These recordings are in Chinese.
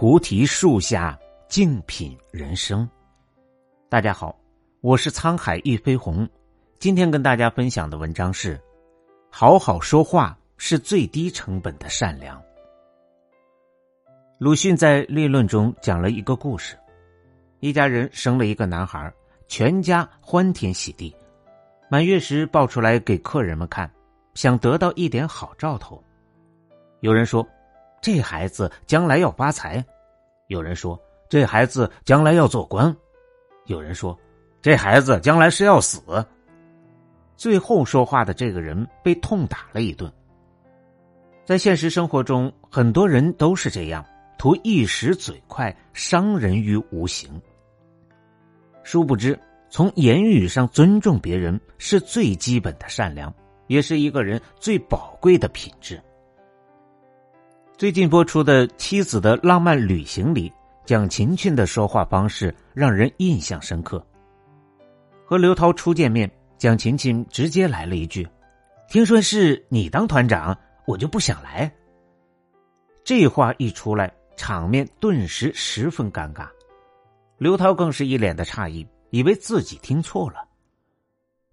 菩提树下静品人生。大家好，我是沧海一飞鸿。今天跟大家分享的文章是：好好说话是最低成本的善良。鲁迅在《列论》中讲了一个故事：一家人生了一个男孩，全家欢天喜地，满月时抱出来给客人们看，想得到一点好兆头。有人说。这孩子将来要发财，有人说这孩子将来要做官，有人说这孩子将来是要死。最后说话的这个人被痛打了一顿。在现实生活中，很多人都是这样，图一时嘴快，伤人于无形。殊不知，从言语上尊重别人是最基本的善良，也是一个人最宝贵的品质。最近播出的《妻子的浪漫旅行》里，蒋勤勤的说话方式让人印象深刻。和刘涛初见面，蒋勤勤直接来了一句：“听说是你当团长，我就不想来。”这话一出来，场面顿时十分尴尬。刘涛更是一脸的诧异，以为自己听错了。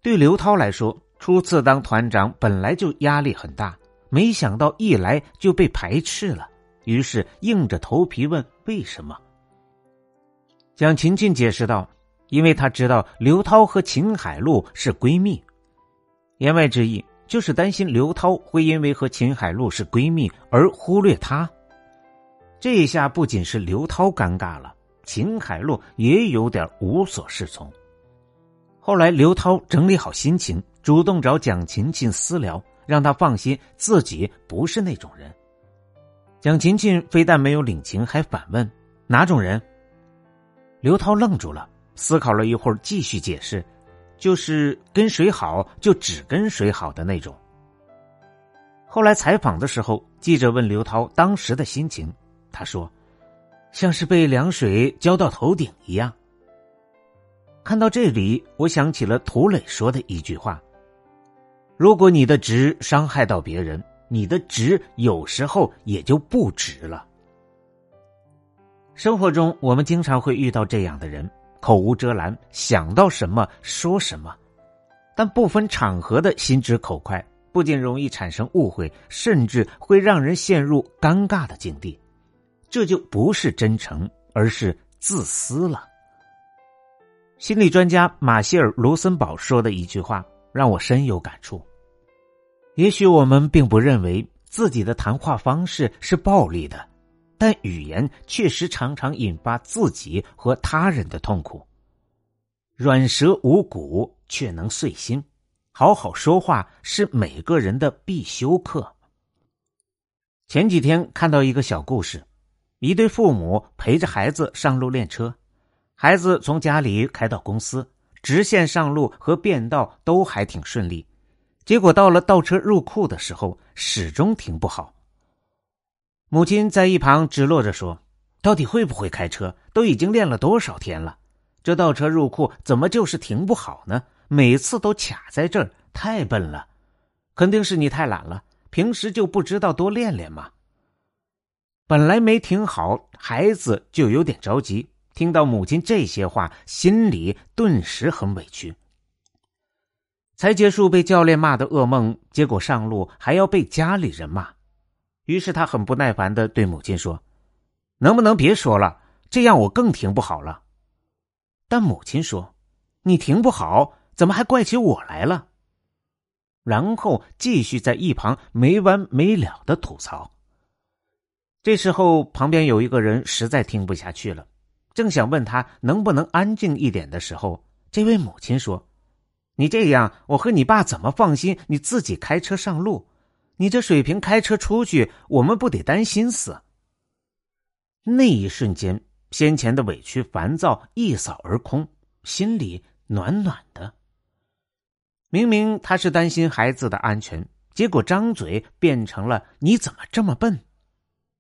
对刘涛来说，初次当团长本来就压力很大。没想到一来就被排斥了，于是硬着头皮问为什么。蒋勤勤解释道：“因为他知道刘涛和秦海璐是闺蜜，言外之意就是担心刘涛会因为和秦海璐是闺蜜而忽略她。这一下不仅是刘涛尴尬了，秦海璐也有点无所适从。后来刘涛整理好心情，主动找蒋勤勤私聊。”让他放心，自己不是那种人。蒋勤勤非但没有领情，还反问：“哪种人？”刘涛愣住了，思考了一会儿，继续解释：“就是跟谁好就只跟谁好的那种。”后来采访的时候，记者问刘涛当时的心情，他说：“像是被凉水浇到头顶一样。”看到这里，我想起了涂磊说的一句话。如果你的值伤害到别人，你的值有时候也就不值了。生活中，我们经常会遇到这样的人，口无遮拦，想到什么说什么，但不分场合的心直口快，不仅容易产生误会，甚至会让人陷入尴尬的境地。这就不是真诚，而是自私了。心理专家马歇尔·卢森堡说的一句话。让我深有感触。也许我们并不认为自己的谈话方式是暴力的，但语言确实常常引发自己和他人的痛苦。软舌无骨却能碎心，好好说话是每个人的必修课。前几天看到一个小故事，一对父母陪着孩子上路练车，孩子从家里开到公司。直线上路和变道都还挺顺利，结果到了倒车入库的时候，始终停不好。母亲在一旁直落着说：“到底会不会开车？都已经练了多少天了，这倒车入库怎么就是停不好呢？每次都卡在这儿，太笨了！肯定是你太懒了，平时就不知道多练练嘛。”本来没停好，孩子就有点着急。听到母亲这些话，心里顿时很委屈。才结束被教练骂的噩梦，结果上路还要被家里人骂，于是他很不耐烦的对母亲说：“能不能别说了？这样我更停不好了。”但母亲说：“你停不好，怎么还怪起我来了？”然后继续在一旁没完没了的吐槽。这时候，旁边有一个人实在听不下去了。正想问他能不能安静一点的时候，这位母亲说：“你这样，我和你爸怎么放心你自己开车上路？你这水平开车出去，我们不得担心死？”那一瞬间，先前的委屈、烦躁一扫而空，心里暖暖的。明明他是担心孩子的安全，结果张嘴变成了“你怎么这么笨？”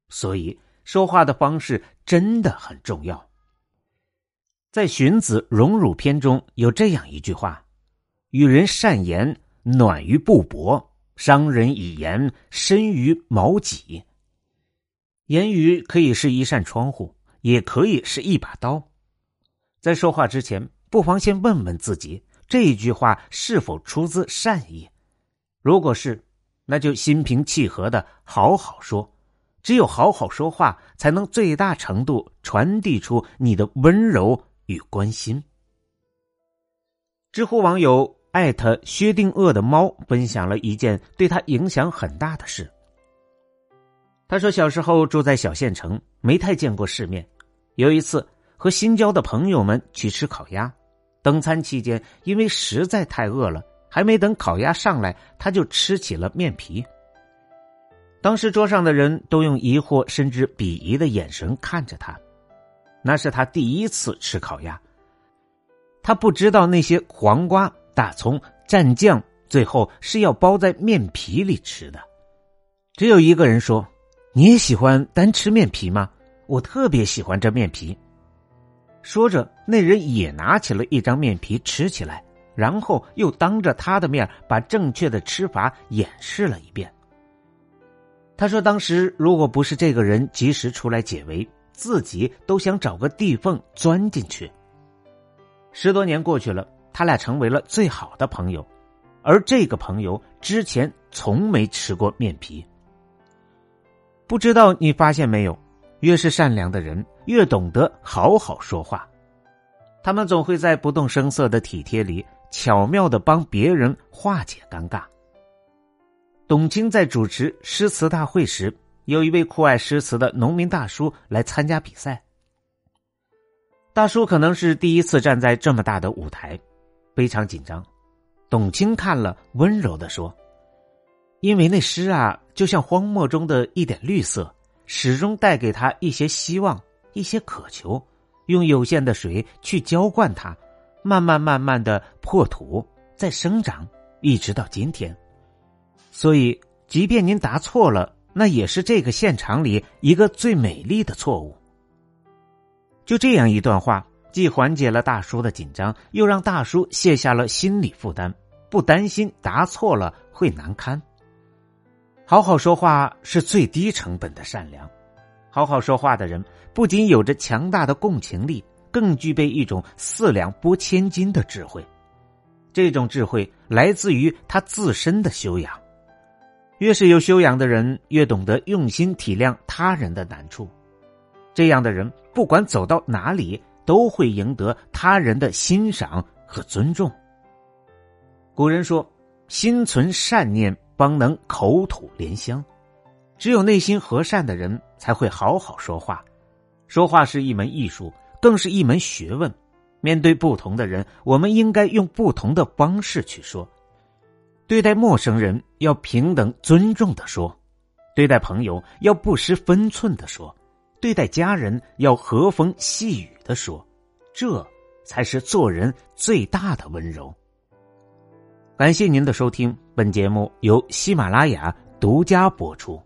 所以说话的方式真的很重要。在《荀子·荣辱篇》中有这样一句话：“与人善言，暖于布帛；伤人以言，深于矛戟。”言语可以是一扇窗户，也可以是一把刀。在说话之前，不妨先问问自己，这一句话是否出自善意。如果是，那就心平气和的好好说。只有好好说话，才能最大程度传递出你的温柔与关心。知乎网友艾特薛定谔的猫分享了一件对他影响很大的事。他说：“小时候住在小县城，没太见过世面。有一次和新交的朋友们去吃烤鸭，等餐期间，因为实在太饿了，还没等烤鸭上来，他就吃起了面皮。”当时桌上的人都用疑惑甚至鄙夷的眼神看着他，那是他第一次吃烤鸭。他不知道那些黄瓜、大葱蘸酱，最后是要包在面皮里吃的。只有一个人说：“你也喜欢单吃面皮吗？我特别喜欢这面皮。”说着，那人也拿起了一张面皮吃起来，然后又当着他的面把正确的吃法演示了一遍。他说：“当时如果不是这个人及时出来解围，自己都想找个地缝钻进去。”十多年过去了，他俩成为了最好的朋友，而这个朋友之前从没吃过面皮。不知道你发现没有，越是善良的人，越懂得好好说话。他们总会在不动声色的体贴里，巧妙的帮别人化解尴尬。董卿在主持诗词大会时，有一位酷爱诗词的农民大叔来参加比赛。大叔可能是第一次站在这么大的舞台，非常紧张。董卿看了，温柔的说：“因为那诗啊，就像荒漠中的一点绿色，始终带给他一些希望，一些渴求。用有限的水去浇灌它，慢慢慢慢的破土，再生长，一直到今天。”所以，即便您答错了，那也是这个现场里一个最美丽的错误。就这样一段话，既缓解了大叔的紧张，又让大叔卸下了心理负担，不担心答错了会难堪。好好说话是最低成本的善良。好好说话的人，不仅有着强大的共情力，更具备一种四两拨千斤的智慧。这种智慧来自于他自身的修养。越是有修养的人，越懂得用心体谅他人的难处。这样的人，不管走到哪里，都会赢得他人的欣赏和尊重。古人说：“心存善念，方能口吐莲香。”只有内心和善的人，才会好好说话。说话是一门艺术，更是一门学问。面对不同的人，我们应该用不同的方式去说。对待陌生人要平等尊重的说，对待朋友要不失分寸的说，对待家人要和风细雨的说，这才是做人最大的温柔。感谢您的收听，本节目由喜马拉雅独家播出。